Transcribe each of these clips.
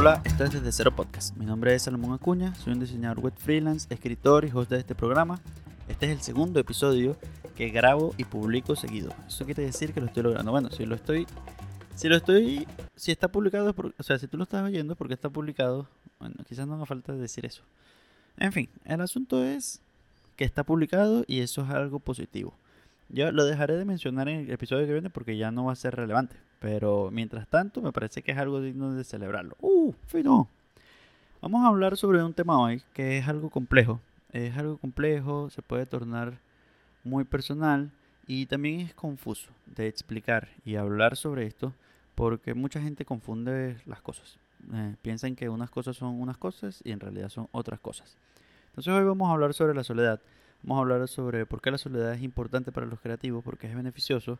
Hola, esto es Desde Cero Podcast. Mi nombre es Salomón Acuña, soy un diseñador web freelance, escritor y host de este programa. Este es el segundo episodio que grabo y publico seguido. Eso quiere decir que lo estoy logrando. Bueno, si lo estoy. Si lo estoy. Si está publicado, o sea, si tú lo estás oyendo porque está publicado, bueno, quizás no haga falta decir eso. En fin, el asunto es que está publicado y eso es algo positivo. Yo lo dejaré de mencionar en el episodio que viene porque ya no va a ser relevante. Pero mientras tanto, me parece que es algo digno de celebrarlo. ¡Uh! ¡Fino! Vamos a hablar sobre un tema hoy que es algo complejo. Es algo complejo, se puede tornar muy personal y también es confuso de explicar y hablar sobre esto porque mucha gente confunde las cosas. Eh, piensan que unas cosas son unas cosas y en realidad son otras cosas. Entonces hoy vamos a hablar sobre la soledad. Vamos a hablar sobre por qué la soledad es importante para los creativos, porque es beneficioso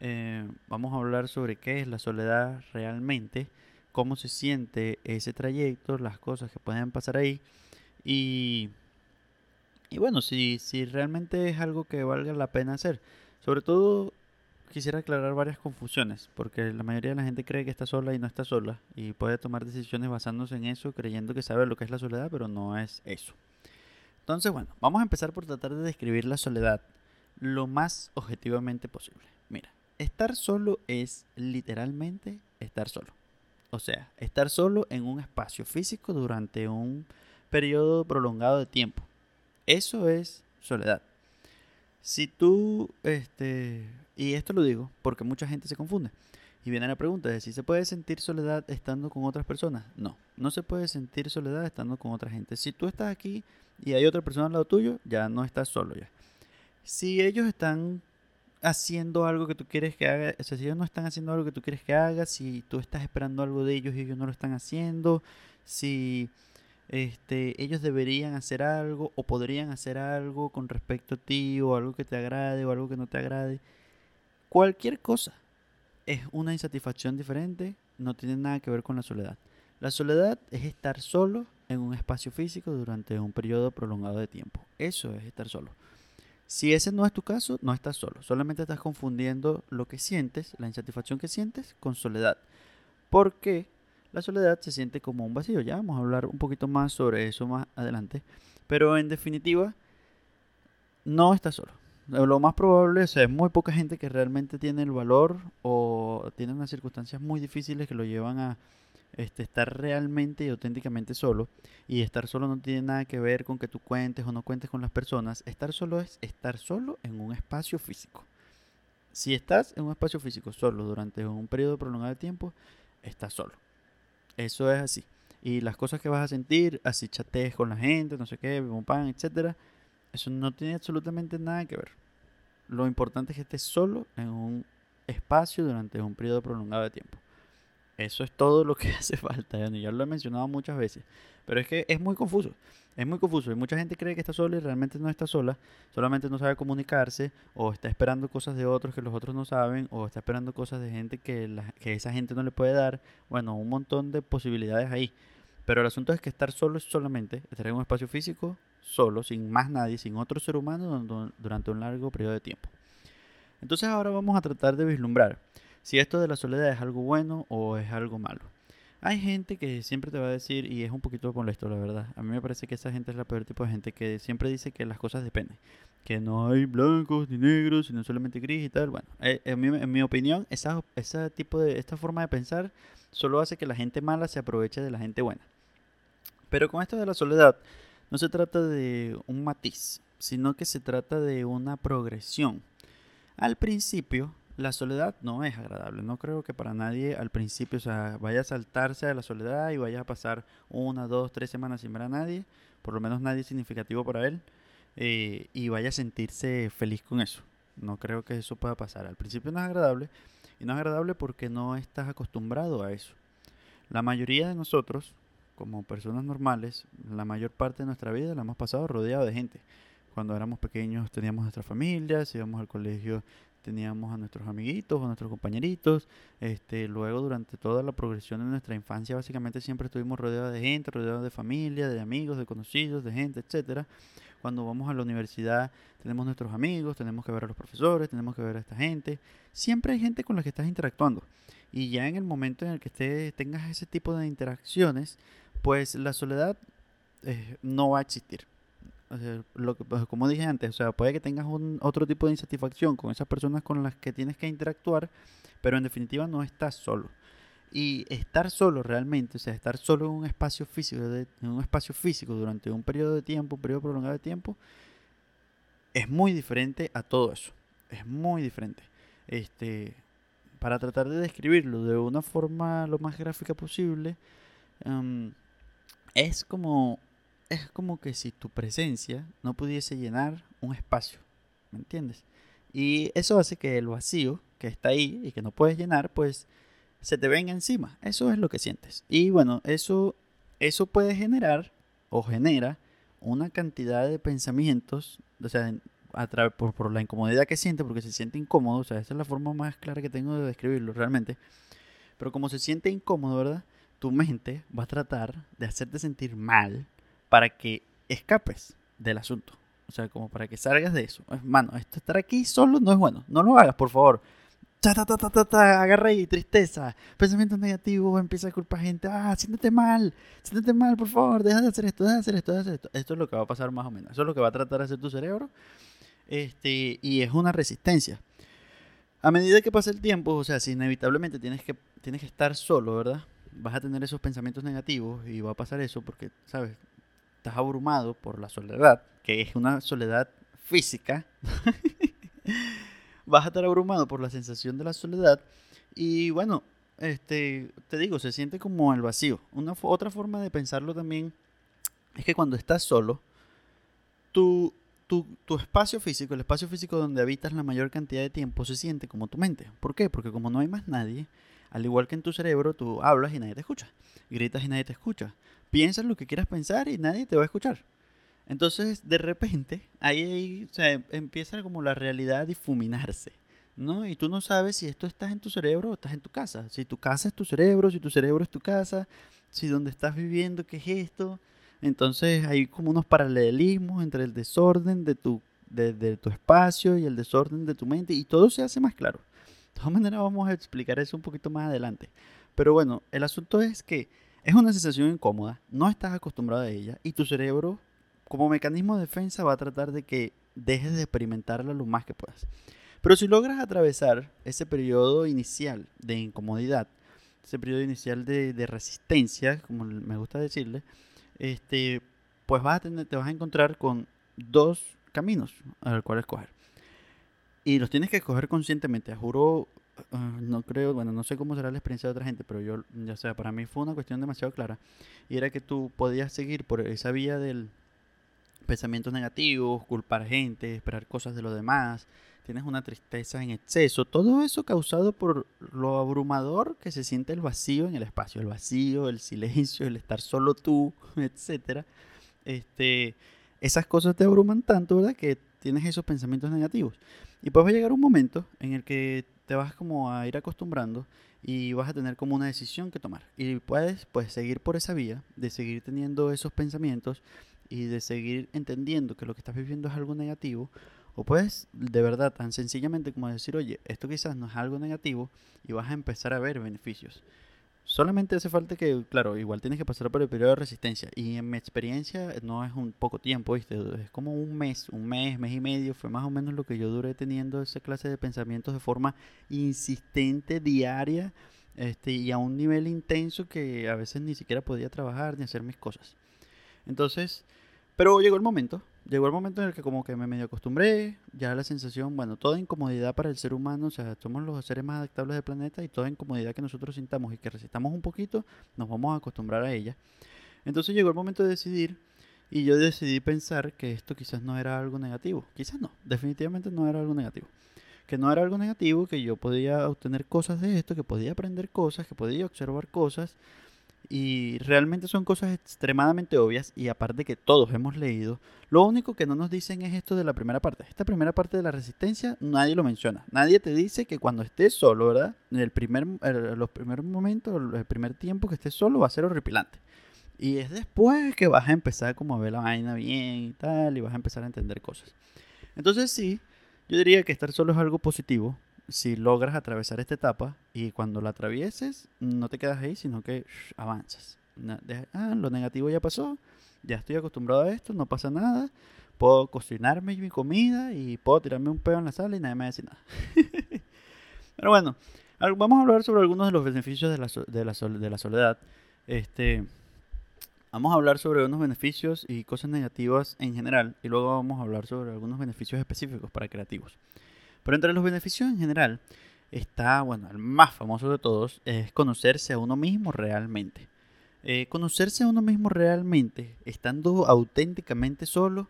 eh, vamos a hablar sobre qué es la soledad realmente, cómo se siente ese trayecto, las cosas que pueden pasar ahí y, y bueno, si, si realmente es algo que valga la pena hacer. Sobre todo quisiera aclarar varias confusiones, porque la mayoría de la gente cree que está sola y no está sola, y puede tomar decisiones basándose en eso, creyendo que sabe lo que es la soledad, pero no es eso. Entonces, bueno, vamos a empezar por tratar de describir la soledad lo más objetivamente posible. Mira, estar solo es literalmente estar solo. O sea, estar solo en un espacio físico durante un periodo prolongado de tiempo. Eso es soledad. Si tú, este, y esto lo digo porque mucha gente se confunde. Y viene la pregunta de si se puede sentir soledad estando con otras personas. No, no se puede sentir soledad estando con otra gente. Si tú estás aquí y hay otra persona al lado tuyo, ya no estás solo ya. Si ellos están haciendo algo que tú quieres que haga, o sea, si ellos no están haciendo algo que tú quieres que haga, si tú estás esperando algo de ellos y ellos no lo están haciendo, si este, ellos deberían hacer algo o podrían hacer algo con respecto a ti o algo que te agrade o algo que no te agrade, cualquier cosa es una insatisfacción diferente, no tiene nada que ver con la soledad. La soledad es estar solo en un espacio físico durante un periodo prolongado de tiempo. Eso es estar solo. Si ese no es tu caso, no estás solo. Solamente estás confundiendo lo que sientes, la insatisfacción que sientes, con soledad. Porque la soledad se siente como un vacío. Ya vamos a hablar un poquito más sobre eso más adelante. Pero en definitiva, no estás solo. Lo más probable es, es muy poca gente que realmente tiene el valor o tiene unas circunstancias muy difíciles que lo llevan a este, estar realmente y auténticamente solo. Y estar solo no tiene nada que ver con que tú cuentes o no cuentes con las personas. Estar solo es estar solo en un espacio físico. Si estás en un espacio físico solo durante un periodo prolongado de tiempo, estás solo. Eso es así. Y las cosas que vas a sentir, así chatees con la gente, no sé qué, pan, etcétera, eso no tiene absolutamente nada que ver. Lo importante es que estés solo en un espacio durante un periodo prolongado de tiempo. Eso es todo lo que hace falta. Ya lo he mencionado muchas veces. Pero es que es muy confuso. Es muy confuso. Y mucha gente cree que está sola y realmente no está sola. Solamente no sabe comunicarse. O está esperando cosas de otros que los otros no saben. O está esperando cosas de gente que, que esa gente no le puede dar. Bueno, un montón de posibilidades ahí. Pero el asunto es que estar solo es solamente estar en un espacio físico, solo, sin más nadie, sin otro ser humano durante un largo periodo de tiempo. Entonces ahora vamos a tratar de vislumbrar si esto de la soledad es algo bueno o es algo malo. Hay gente que siempre te va a decir, y es un poquito molesto la verdad, a mí me parece que esa gente es la peor tipo de gente que siempre dice que las cosas dependen, que no hay blancos ni negros, sino solamente gris y tal. Bueno, eh, en, mi, opinión, esa, ese tipo de, esta forma de pensar solo hace que la gente mala se aproveche de la gente buena. Pero con esto de la soledad, no se trata de un matiz, sino que se trata de una progresión. Al principio, la soledad no es agradable. No creo que para nadie al principio, o sea, vaya a saltarse a la soledad y vaya a pasar una, dos, tres semanas sin ver a nadie, por lo menos nadie significativo para él, eh, y vaya a sentirse feliz con eso. No creo que eso pueda pasar. Al principio no es agradable, y no es agradable porque no estás acostumbrado a eso. La mayoría de nosotros, como personas normales, la mayor parte de nuestra vida la hemos pasado rodeado de gente. Cuando éramos pequeños teníamos nuestras familias, íbamos al colegio, teníamos a nuestros amiguitos, a nuestros compañeritos. Este, luego durante toda la progresión de nuestra infancia básicamente siempre estuvimos rodeados de gente, rodeados de familia, de amigos, de conocidos, de gente, etcétera. Cuando vamos a la universidad tenemos nuestros amigos, tenemos que ver a los profesores, tenemos que ver a esta gente. Siempre hay gente con la que estás interactuando. Y ya en el momento en el que esté, tengas ese tipo de interacciones, pues la soledad eh, no va a existir. Lo que, pues, como dije antes, o sea, puede que tengas un, otro tipo de insatisfacción con esas personas con las que tienes que interactuar, pero en definitiva no estás solo. Y estar solo realmente, o sea, estar solo en un espacio físico, en un espacio físico durante un periodo de tiempo, un periodo prolongado de tiempo, es muy diferente a todo eso. Es muy diferente. Este, para tratar de describirlo de una forma lo más gráfica posible, em, es como es como que si tu presencia no pudiese llenar un espacio, ¿me entiendes? Y eso hace que el vacío que está ahí y que no puedes llenar, pues se te venga encima. Eso es lo que sientes. Y bueno, eso, eso puede generar o genera una cantidad de pensamientos, o sea, a por, por, la incomodidad que siente, porque se siente incómodo, o sea, esa es la forma más clara que tengo de describirlo realmente. Pero como se siente incómodo, ¿verdad? Tu mente va a tratar de hacerte sentir mal para que escapes del asunto. O sea, como para que salgas de eso. Mano, estar aquí solo no es bueno. No lo hagas, por favor ta, ta, ta, ta, agarra y tristeza, pensamientos negativos, empieza a culpar gente, ah, siéntete mal, siéntete mal, por favor, deja de hacer esto, deja de hacer esto, deja de hacer esto. Esto es lo que va a pasar más o menos, eso es lo que va a tratar de hacer tu cerebro, este, y es una resistencia. A medida que pasa el tiempo, o sea, si inevitablemente tienes que, tienes que estar solo, ¿verdad? Vas a tener esos pensamientos negativos y va a pasar eso porque, ¿sabes? Estás abrumado por la soledad, que es una soledad física. vas a estar abrumado por la sensación de la soledad y bueno, este, te digo, se siente como el vacío. Una otra forma de pensarlo también es que cuando estás solo, tu, tu, tu, espacio físico, el espacio físico donde habitas la mayor cantidad de tiempo, se siente como tu mente. ¿Por qué? Porque como no hay más nadie, al igual que en tu cerebro, tú hablas y nadie te escucha. Gritas y nadie te escucha. Piensas lo que quieras pensar y nadie te va a escuchar. Entonces, de repente, ahí, empieza como la realidad a difuminarse, ¿no? Y tú no sabes si esto estás en tu cerebro o estás en tu casa. Si tu casa es tu cerebro, si tu cerebro es tu casa, si donde estás viviendo, ¿qué es esto? Entonces, hay como unos paralelismos entre el desorden de tu, de, tu espacio y el desorden de tu mente, y todo se hace más claro. De todas maneras, vamos a explicar eso un poquito más adelante. Pero bueno, el asunto es que es una sensación incómoda, no estás acostumbrado a ella, y tu cerebro como mecanismo de defensa va a tratar de que dejes de experimentarla lo más que puedas. Pero si logras atravesar ese periodo inicial de incomodidad, ese periodo inicial de, resistencia, como me gusta decirle, este, pues vas a te vas a encontrar con dos caminos al cual escoger. Y los tienes que escoger conscientemente. Juro, ah, no creo, bueno, no sé cómo será la experiencia de otra gente, pero yo, ya sea, para mí fue una cuestión demasiado clara. Y era que tú podías seguir por esa vía del, pensamientos negativos, culpar gente, esperar cosas de los demás, tienes una tristeza en exceso, todo eso causado por lo abrumador que se siente el vacío en el espacio, el vacío, el silencio, el estar solo tú, etcétera. Este, esas cosas te abruman tanto, ¿verdad? Que tienes esos pensamientos negativos. Y pues va a llegar un momento en el que te vas como a ir acostumbrando y vas a tener como una decisión que tomar. Y puedes pues seguir por esa vía de seguir teniendo esos pensamientos y de seguir entendiendo que lo que estás viviendo es algo negativo, o puedes de verdad tan sencillamente como decir, oye, esto quizás no es algo negativo y vas a empezar a ver beneficios. Solamente hace falta que, claro, igual tienes que pasar por el periodo de resistencia. Y en mi experiencia no es un poco tiempo, ¿viste? Es como un mes, un mes, mes y medio. Fue más o menos lo que yo duré teniendo esa clase de pensamientos de forma insistente, diaria, este, y a un nivel intenso que a veces ni siquiera podía trabajar ni hacer mis cosas. Entonces, pero llegó el momento, llegó el momento en el que como que me medio acostumbré, ya la sensación, bueno, toda incomodidad para el ser humano, o sea, somos los seres más adaptables del planeta y toda incomodidad que nosotros sintamos y que resistamos un poquito, nos vamos a acostumbrar a ella. Entonces llegó el momento de decidir y yo decidí pensar que esto quizás no era algo negativo, quizás no, definitivamente no era algo negativo. Que no era algo negativo, que yo podía obtener cosas de esto, que podía aprender cosas, que podía observar cosas, y realmente son cosas extremadamente obvias y aparte que todos hemos leído, lo único que no nos dicen es esto de la primera parte. Esta primera parte de la resistencia nadie lo menciona. Nadie te dice que cuando estés solo, ¿verdad? En el primer, los primeros momentos, el primer tiempo que estés solo va a ser horripilante. Y es después que vas a empezar como a ver la vaina bien y tal y vas a empezar a entender cosas. Entonces sí, yo diría que estar solo es algo positivo, si logras atravesar esta etapa y cuando la atravieses, no te quedas ahí, sino que avanzas. ah, lo negativo ya pasó, ya estoy acostumbrado a esto, no pasa nada, puedo cocinarme mi comida y puedo tirarme un pedo en la sala y nadie me decir nada. Pero bueno, vamos a hablar sobre algunos de los beneficios de la, de la, de la soledad. Este, vamos a hablar sobre unos beneficios y cosas negativas en general y luego vamos a hablar sobre algunos beneficios específicos para creativos. Pero entre los beneficios en general está, bueno, el más famoso de todos es conocerse a uno mismo realmente. Eh, conocerse a uno mismo realmente, estando auténticamente solo,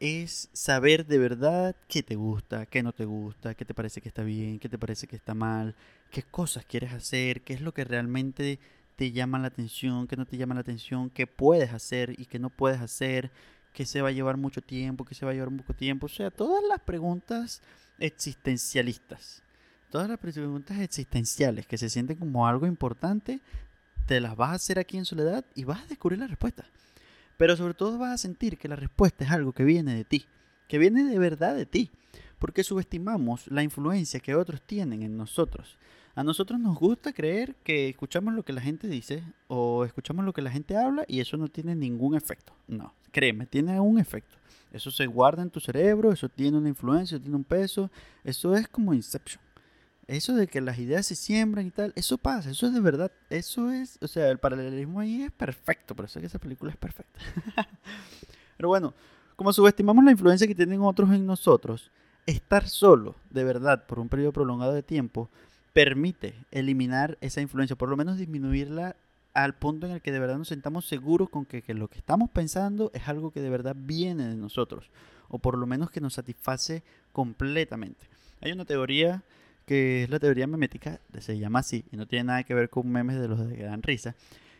es saber de verdad qué te gusta, qué no te gusta, qué te parece que está bien, qué te parece que está mal, qué cosas quieres hacer, qué es lo que realmente te llama la atención, qué no te llama la atención, qué puedes hacer y qué no puedes hacer, qué se va a llevar mucho tiempo, qué se va a llevar poco tiempo. O sea, todas las preguntas existencialistas. Todas las preguntas existenciales que se sienten como algo importante, te las vas a hacer aquí en soledad y vas a descubrir la respuesta. Pero sobre todo vas a sentir que la respuesta es algo que viene de ti, que viene de verdad de ti, porque subestimamos la influencia que otros tienen en nosotros. A nosotros nos gusta creer que escuchamos lo que la gente dice o escuchamos lo que la gente habla y eso no tiene ningún efecto. No, créeme, tiene un efecto. Eso se guarda en tu cerebro, eso tiene una influencia, tiene un peso. Eso es como Inception. Eso de que las ideas se siembran y tal, eso pasa, eso es de verdad, eso es, o sea, el paralelismo ahí es perfecto, por eso es que esa película es perfecta. Pero bueno, como subestimamos la influencia que tienen otros en nosotros, estar solo, de verdad, por un periodo prolongado de tiempo, permite eliminar esa influencia, por lo menos disminuirla al punto en el que de verdad nos sentamos seguros con que, lo que estamos pensando es algo que de verdad viene de nosotros, o por lo menos que nos satisface completamente. Hay una teoría que es la teoría memética, se llama así, y no tiene nada que ver con memes de los de dan risa,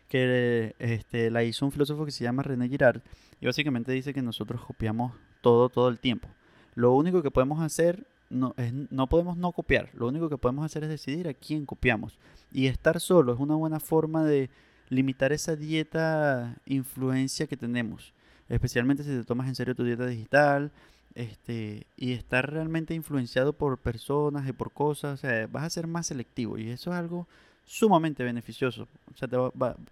que este, la hizo un filósofo que se llama René Girard, y básicamente dice que nosotros copiamos todo, todo el tiempo. Lo único que podemos hacer no, es, no podemos no copiar. Lo único que podemos hacer es decidir a quién copiamos. Y estar solo es una buena forma de limitar esa dieta influencia que tenemos. Especialmente si te tomas en serio tu dieta digital. Este, y estar realmente influenciado por personas y por cosas. O sea, vas a ser más selectivo. Y eso es algo sumamente beneficioso. O sea,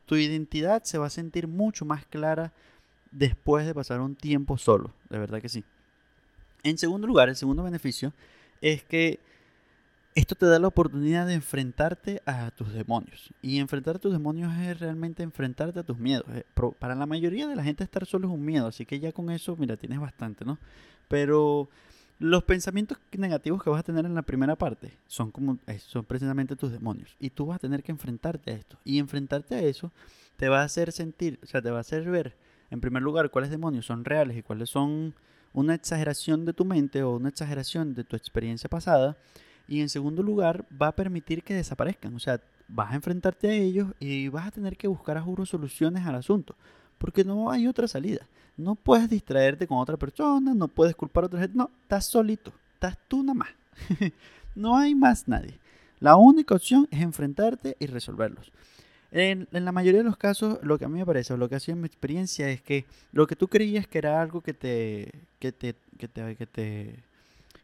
tu identidad se va a sentir mucho más clara después de pasar un tiempo solo. De verdad que sí. En segundo lugar, el segundo beneficio es que esto te da la oportunidad de enfrentarte a tus demonios. Y enfrentar a tus demonios es realmente enfrentarte a tus miedos. Eh, para la mayoría de la gente estar solo es un miedo, así que ya con eso, mira, tienes bastante, ¿no? Pero los pensamientos negativos que vas a tener en la primera parte son como eh, son precisamente tus demonios y tú vas a tener que enfrentarte a esto y enfrentarte a eso te va a hacer sentir, o sea, te va a hacer ver en primer lugar cuáles demonios son reales y cuáles son una exageración de tu mente o una exageración de tu experiencia pasada. Y en segundo lugar, va a permitir que desaparezcan. O sea, vas a enfrentarte a ellos y vas a tener que buscar a juro soluciones al asunto. Porque no hay otra salida. No puedes distraerte con otra persona, no puedes culpar a otra gente. No, estás solito. Estás tú nada más. no hay más nadie. La única opción es enfrentarte y resolverlos. En, la mayoría de los casos, lo que a mí me parece, o lo que ha sido mi experiencia, es que lo que tú creías que era algo que te, que te, que te, que te,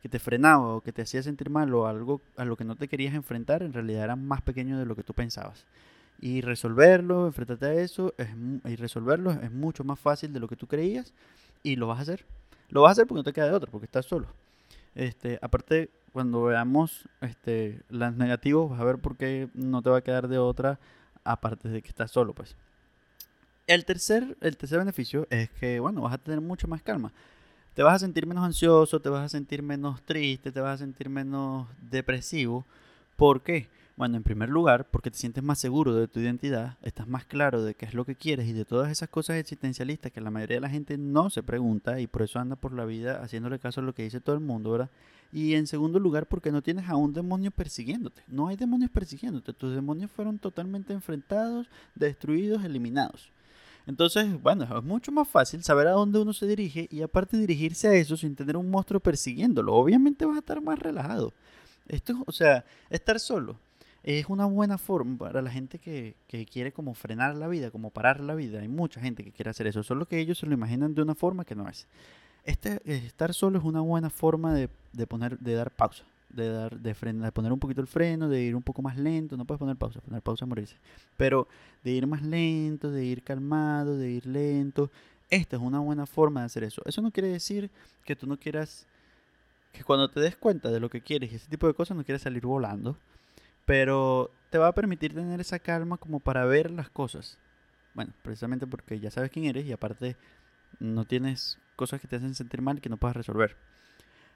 que te frenaba o que te hacía sentir mal o algo a lo que no te querías enfrentar, en realidad era más pequeño de lo que tú pensabas. Y resolverlo, enfrentarte a eso, es, y resolverlo es mucho más fácil de lo que tú creías y lo vas a hacer. Lo vas a hacer porque no te queda de otra, porque estás solo. Este, aparte, cuando veamos este, las negativos, vas a ver por qué no te va a quedar de otra aparte de que estás solo, pues. El tercer, el tercer beneficio es que, bueno, vas a tener mucho más calma. Te vas a sentir menos ansioso, te vas a sentir menos triste, te vas a sentir menos depresivo. ¿Por qué? Bueno, en primer lugar, porque te sientes más seguro de tu identidad, estás más claro de qué es lo que quieres y de todas esas cosas existencialistas que la mayoría de la gente no se pregunta y por eso anda por la vida haciéndole caso a lo que dice todo el mundo, ¿verdad? Y en segundo lugar, porque no tienes a un demonio persiguiéndote. No hay demonios persiguiéndote. Tus demonios fueron totalmente enfrentados, destruidos, eliminados. Entonces, bueno, es mucho más fácil saber a dónde uno se dirige y aparte dirigirse a eso sin tener un monstruo persiguiéndolo. Obviamente vas a estar más relajado. Esto, o sea, estar solo es una buena forma para la gente que, que, quiere como frenar la vida, como parar la vida. Hay mucha gente que quiere hacer eso, solo que ellos se lo imaginan de una forma que no es. Este, estar solo es una buena forma de, de, poner, de dar pausa. de dar, de, de poner un poquito el freno, de ir un poco más lento, no puedes poner pausa, poner pausa es morirse, pero de ir más lento, de ir calmado, de ir lento, esta es una buena forma de hacer eso. Eso no quiere decir que tú no quieras, que cuando te des cuenta de lo que quieres y ese tipo de cosas no quieres salir volando, pero te va a permitir tener esa calma como para ver las cosas. Bueno, precisamente porque ya sabes quién eres y aparte no tienes cosas que te hacen sentir mal que no puedas resolver.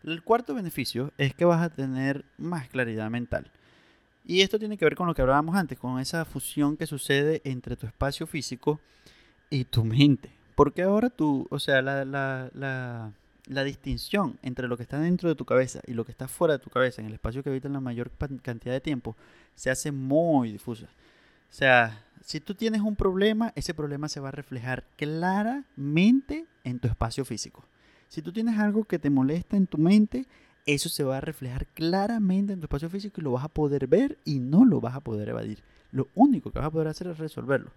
El cuarto beneficio es que vas a tener más claridad mental. Y esto tiene que ver con lo que hablábamos antes, con esa fusión que sucede entre tu espacio físico y tu mente. Porque ahora tú, o sea, la, la, la, distinción entre lo que está dentro de tu cabeza y lo que está fuera de tu cabeza, en el espacio que habitas la mayor cantidad de tiempo, se hace muy difusa. O sea, si tú tienes un problema, ese problema se va a reflejar claramente en tu espacio físico. Si tú tienes algo que te molesta en tu mente, eso se va a reflejar claramente en tu espacio físico y lo vas a poder ver y no lo vas a poder evadir. Lo único que vas a poder hacer es resolverlo.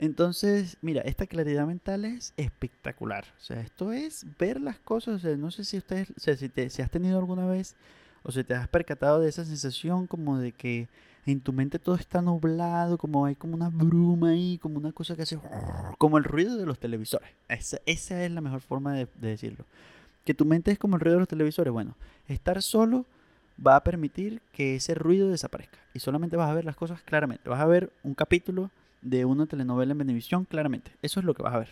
Entonces, mira, esta claridad mental es espectacular. O sea, esto es ver las cosas. O sea, no sé si ustedes, o sea, si, te, si has tenido alguna vez o si te has percatado de esa sensación como de que en tu mente todo está nublado, como hay como una bruma ahí, como una cosa que hace como el ruido de los televisores. Esa, esa es la mejor forma de, decirlo. Que tu mente es como el ruido de los televisores. Bueno, estar solo va a permitir que ese ruido desaparezca y solamente vas a ver las cosas claramente. Vas a ver un capítulo de una telenovela en Venevisión claramente. Eso es lo que vas a ver.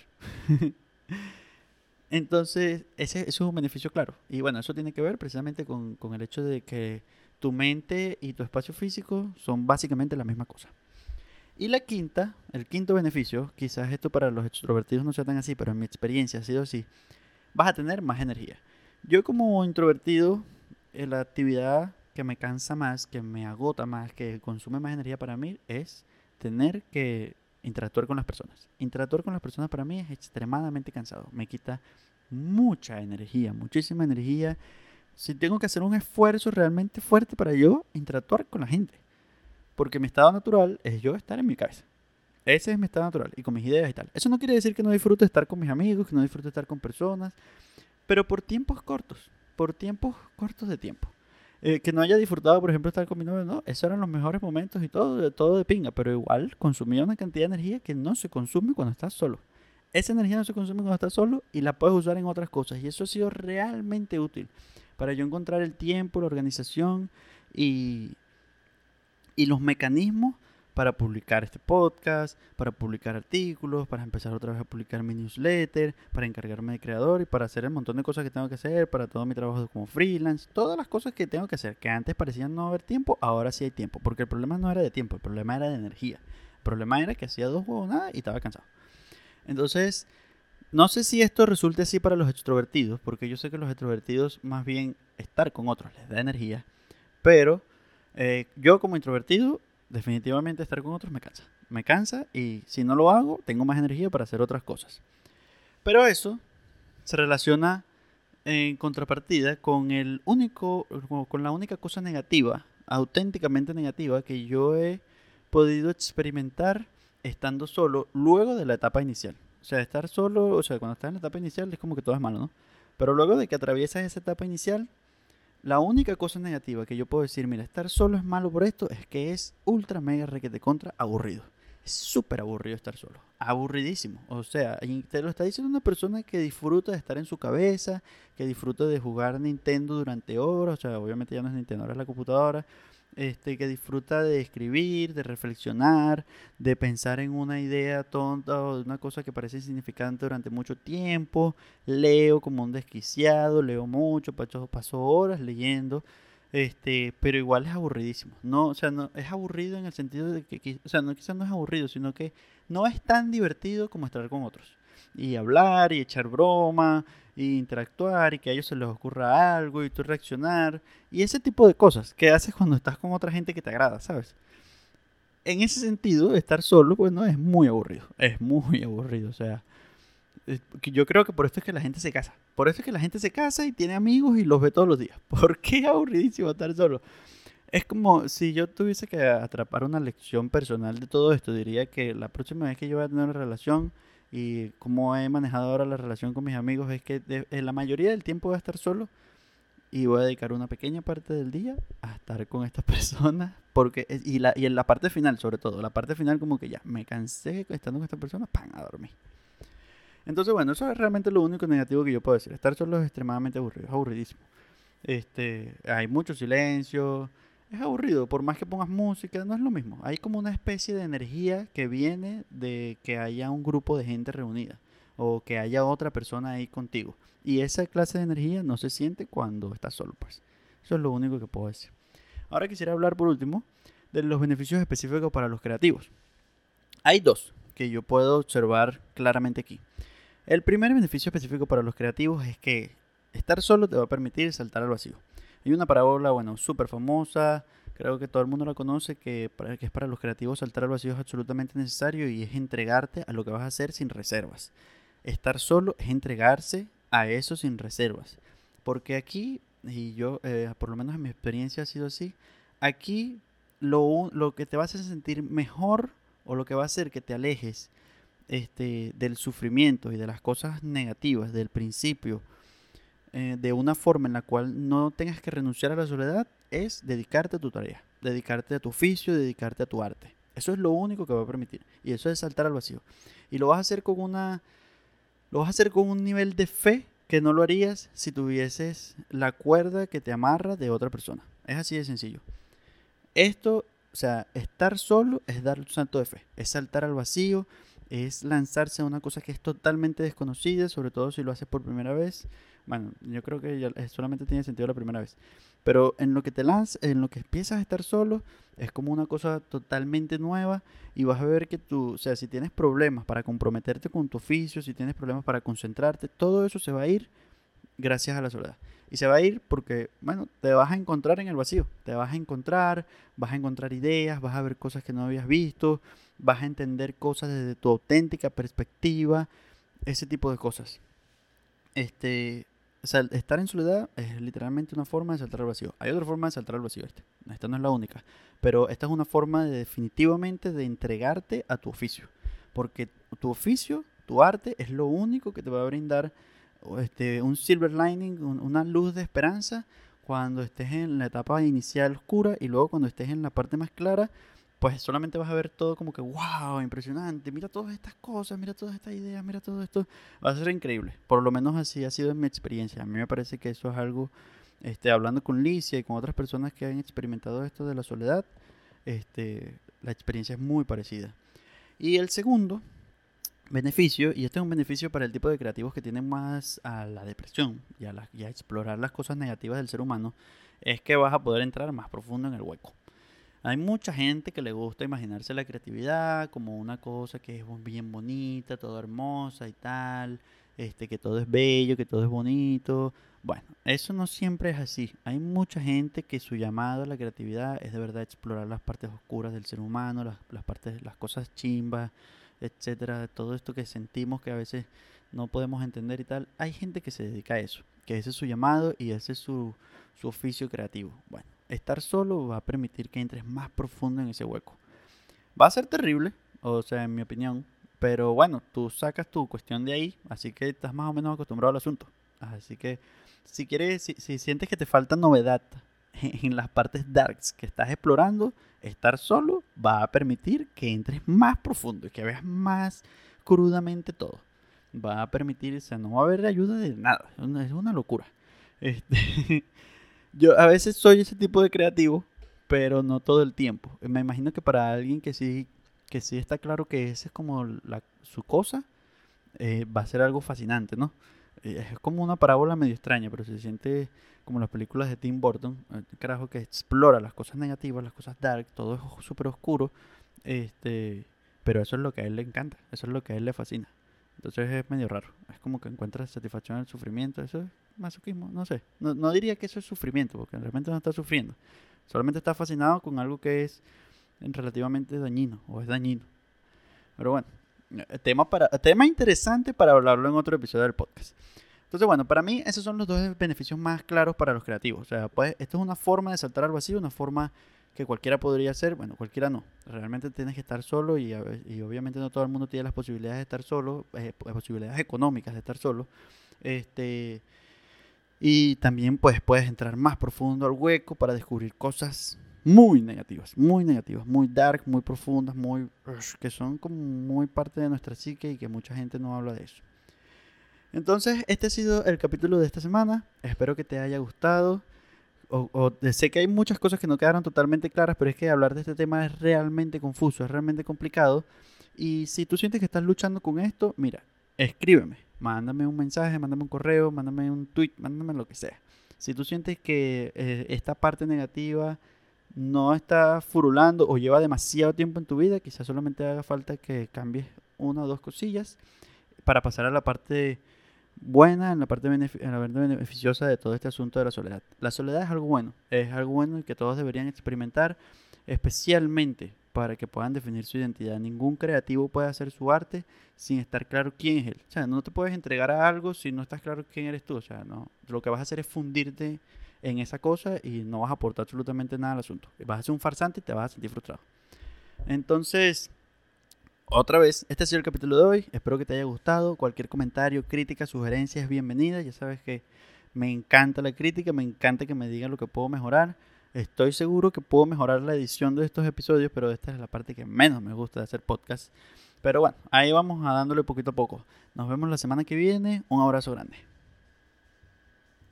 Entonces, ese, es un beneficio claro. Y bueno, eso tiene que ver precisamente con, con el hecho de que tu mente y tu espacio físico son básicamente la misma cosa. Y la quinta, el quinto beneficio, quizás esto para los extrovertidos no sea tan así, pero en mi experiencia ha sido así, vas a tener más energía. Yo como introvertido, eh, la actividad que me cansa más, que me agota más, que consume más energía para mí es tener que interactuar con las personas. Interactuar con las personas para mí es extremadamente cansado. Me quita mucha energía, muchísima energía si tengo que hacer un esfuerzo realmente fuerte para yo interactuar con la gente. Porque mi estado natural es yo estar en mi cabeza. Ese es mi estado natural y con mis ideas y tal. Eso no quiere decir que no disfrute estar con mis amigos, que no disfrute estar con personas, pero por tiempos cortos, por tiempos cortos de tiempo. Eh, que no haya disfrutado, por ejemplo, estar con mi novio, no, esos eran los mejores momentos y todo, todo de pinga, pero igual consumía una cantidad de energía que no se consume cuando estás solo. Esa energía no se consume cuando estás solo y la puedes usar en otras cosas y eso ha sido realmente útil para yo encontrar el tiempo, la organización y, y los mecanismos para publicar este podcast, para publicar artículos, para empezar otra vez a publicar mi newsletter, para encargarme de creador y para hacer el montón de cosas que tengo que hacer, para todo mi trabajo como freelance, todas las cosas que tengo que hacer, que antes parecían no haber tiempo, ahora sí hay tiempo, porque el problema no era de tiempo, el problema era de energía. El problema era que hacía dos huevos nada y estaba cansado. Entonces, no sé si esto resulte así para los extrovertidos, porque yo sé que los extrovertidos más bien estar con otros les da energía, pero eh, yo como introvertido definitivamente estar con otros me cansa. Me cansa y si no lo hago tengo más energía para hacer otras cosas. Pero eso se relaciona en contrapartida con el único, con la única cosa negativa, auténticamente negativa que yo he podido experimentar estando solo luego de la etapa inicial. O sea, estar solo, o sea, cuando estás en la etapa inicial es como que todo es malo, ¿no? Pero luego de que atraviesas esa etapa inicial, la única cosa negativa que yo puedo decir, mira, estar solo es malo por esto, es que es ultra mega requete contra aburrido. Es súper aburrido estar solo. Aburridísimo. O sea, te lo está diciendo una persona que disfruta de estar en su cabeza, que disfruta de jugar Nintendo durante horas. O sea, obviamente ya no es Nintendo, ahora es la computadora este, que disfruta de escribir, de reflexionar, de pensar en una idea tonta o una cosa que parece insignificante durante mucho tiempo. Leo como un desquiciado, leo mucho, paso horas leyendo. Este, pero igual es aburridísimo. No, o sea, no es aburrido en el sentido de que, o sea, no quizás no es aburrido, sino que no es tan divertido como estar con otros. Y hablar y echar broma y interactuar y que a ellos se les ocurra algo y tú reaccionar y ese tipo de cosas que haces cuando estás con otra gente que te agrada, ¿sabes? En ese sentido, estar solo, pues no es muy aburrido, es muy aburrido, o sea, yo creo que por esto es que la gente se casa, por eso es que la gente se casa y tiene amigos y los ve todos los días, ¿por qué es aburridísimo estar solo? Es como si yo tuviese que atrapar una lección personal de todo esto, diría que la próxima vez que yo voy a tener una relación, y como he manejado ahora la relación con mis amigos es que en la mayoría del tiempo voy a estar solo y voy a dedicar una pequeña parte del día a estar con estas personas. Porque, y, la, y en la parte final, sobre todo, la parte final como que ya me cansé estando con estas personas, pan, a dormir. Entonces, bueno, eso es realmente lo único negativo que yo puedo decir. Estar solo es extremadamente aburrido, es aburridísimo. Este, hay mucho silencio, es aburrido, por más que pongas música, no es lo mismo. Hay como una especie de energía que viene de que haya un grupo de gente reunida o que haya otra persona ahí contigo. Y esa clase de energía no se siente cuando estás solo, pues. Eso es lo único que puedo decir. Ahora quisiera hablar por último de los beneficios específicos para los creativos. Hay dos que yo puedo observar claramente aquí. El primer beneficio específico para los creativos es que estar solo te va a permitir saltar al vacío. Hay una parábola, bueno, súper famosa, creo que todo el mundo la conoce, que, que es para los creativos saltar al vacío es absolutamente necesario y es entregarte a lo que vas a hacer sin reservas. Estar solo es entregarse a eso sin reservas. Porque aquí, y yo, eh, por lo menos en mi experiencia ha sido así, aquí lo, lo que te va a hacer sentir mejor o lo que va a hacer que te alejes este, del sufrimiento y de las cosas negativas del principio eh, de una forma en la cual no tengas que renunciar a la soledad es dedicarte a tu tarea, dedicarte a tu oficio, dedicarte a tu arte. Eso es lo único que va a permitir. Y eso es saltar al vacío. Y lo vas a hacer con una. Lo vas a hacer con un nivel de fe que no lo harías si tuvieses la cuerda que te amarra de otra persona. Es así de sencillo. Esto, o sea, estar solo es dar un salto de fe. Es saltar al vacío, es lanzarse a una cosa que es totalmente desconocida, sobre todo si lo haces por primera vez. Bueno, yo creo que ya solamente tiene sentido la primera vez. Pero en lo que te lanzas, en lo que empiezas a estar solo, es como una cosa totalmente nueva y vas a ver que tú, o sea, si tienes problemas para comprometerte con tu oficio, si tienes problemas para concentrarte, todo eso se va a ir gracias a la soledad. Y se va a ir porque, bueno, te vas a encontrar en el vacío. Te vas a encontrar, vas a encontrar ideas, vas a ver cosas que no habías visto, vas a entender cosas desde tu auténtica perspectiva, ese tipo de cosas. Este, sea, estar en soledad es literalmente una forma de saltar al vacío. Hay otra forma de saltar al vacío este. Esta no es la única. Pero esta es una forma de definitivamente de entregarte a tu oficio. Porque tu oficio, tu arte, es lo único que te va a brindar este, un silver lining, una luz de esperanza cuando estés en la etapa inicial oscura y luego cuando estés en la parte más clara, pues solamente vas a ver todo como que, wow, impresionante, mira todas estas cosas, mira todas estas ideas, mira todo esto, va a ser increíble. Por lo menos así ha sido en mi experiencia. A mí me parece que eso es algo, este, hablando con Licia y con otras personas que han experimentado esto de la soledad, este, la experiencia es muy parecida. Y el segundo beneficio, y este es un beneficio para el tipo de creativos que tienen más a la depresión y a, y a explorar las cosas negativas del ser humano, es que vas a poder entrar más profundo en el hueco. Hay mucha gente que le gusta imaginarse la creatividad como una cosa que es bien bonita, todo hermosa y tal, este, que todo es bello, que todo es bonito. Bueno, eso no siempre es así. Hay mucha gente que su llamado a la creatividad es de verdad explorar las partes oscuras del ser humano, las, partes, las cosas chimbas, etcétera, todo esto que sentimos que a veces no podemos entender y tal, hay gente que se dedica a eso, que ese es su llamado y ese es su, su oficio creativo. Bueno, estar solo va a permitir que entres más profundo en ese hueco. Va a ser terrible, o sea, en mi opinión, pero bueno, tú sacas tu cuestión de ahí, así que estás más o menos acostumbrado al asunto. Así que si quieres, si, si sientes que te falta novedad en las partes darks que estás explorando, estar solo va a permitir que entres más profundo y que veas más crudamente todo. Va a permitir, o sea, no va a haber ayuda de nada. Es una locura. Este, yo a veces soy ese tipo de creativo, pero no todo el tiempo. Me imagino que para alguien que sí, que sí está claro que esa es como la, su cosa, eh, va a ser algo fascinante, ¿no? Eh, es como una parábola medio extraña, pero se siente como las películas de Tim Burton, el carajo que explora las cosas negativas, las cosas dark, todo es súper oscuro, este, pero eso es lo que a él le encanta, eso es lo que a él le fascina. Entonces es medio raro, es como que encuentra satisfacción en el sufrimiento, eso es masoquismo, no sé, no, no diría que eso es sufrimiento, porque realmente no está sufriendo, solamente está fascinado con algo que es relativamente dañino, o es dañino. Pero bueno, eh, tema, para, tema interesante para hablarlo en otro episodio del podcast. Entonces, bueno, para mí esos son los dos beneficios más claros para los creativos. O sea, pues esto es una forma de saltar al vacío, una forma que cualquiera podría hacer, bueno, cualquiera no. Realmente tienes que estar solo y, obviamente no todo el mundo tiene las posibilidades de estar solo, eh, posibilidades económicas de estar solo. Este, Y también pues puedes entrar más profundo al hueco para descubrir cosas muy negativas, muy negativas, muy dark, muy profundas, muy que son como muy parte de nuestra psique y que mucha gente no habla de eso. Entonces, este ha sido el capítulo de esta semana. Espero que te haya gustado. O, sé que hay muchas cosas que no quedaron totalmente claras, pero es que hablar de este tema es realmente confuso, es realmente complicado. Y si tú sientes que estás luchando con esto, mira, escríbeme, mándame un mensaje, mándame un correo, mándame un tweet, mándame lo que sea. Si tú sientes que eh, esta parte negativa no está furulando o lleva demasiado tiempo en tu vida, quizás solamente haga falta que cambies una o dos cosillas para pasar a la parte buena, en la parte, en la parte beneficiosa de todo este asunto de la soledad. La soledad es algo bueno, es algo bueno que todos deberían experimentar, especialmente para que puedan definir su identidad. Ningún creativo puede hacer su arte sin estar claro quién es él. O sea, no te puedes entregar a algo si no estás claro quién eres tú. O sea, no, lo que vas a hacer es fundirte en esa cosa y no vas a aportar absolutamente nada al asunto. Vas a ser un farsante y te vas a sentir frustrado. Entonces, otra vez, este ha sido el capítulo de hoy. Espero que te haya gustado. Cualquier comentario, crítica, sugerencia es bienvenida. Ya sabes que me encanta la crítica, me encanta que me digan lo que puedo mejorar. Estoy seguro que puedo mejorar la edición de estos episodios, pero esta es la parte que menos me gusta de hacer podcast. Pero bueno, ahí vamos a dándole poquito a poco. Nos vemos la semana que viene. Un abrazo grande.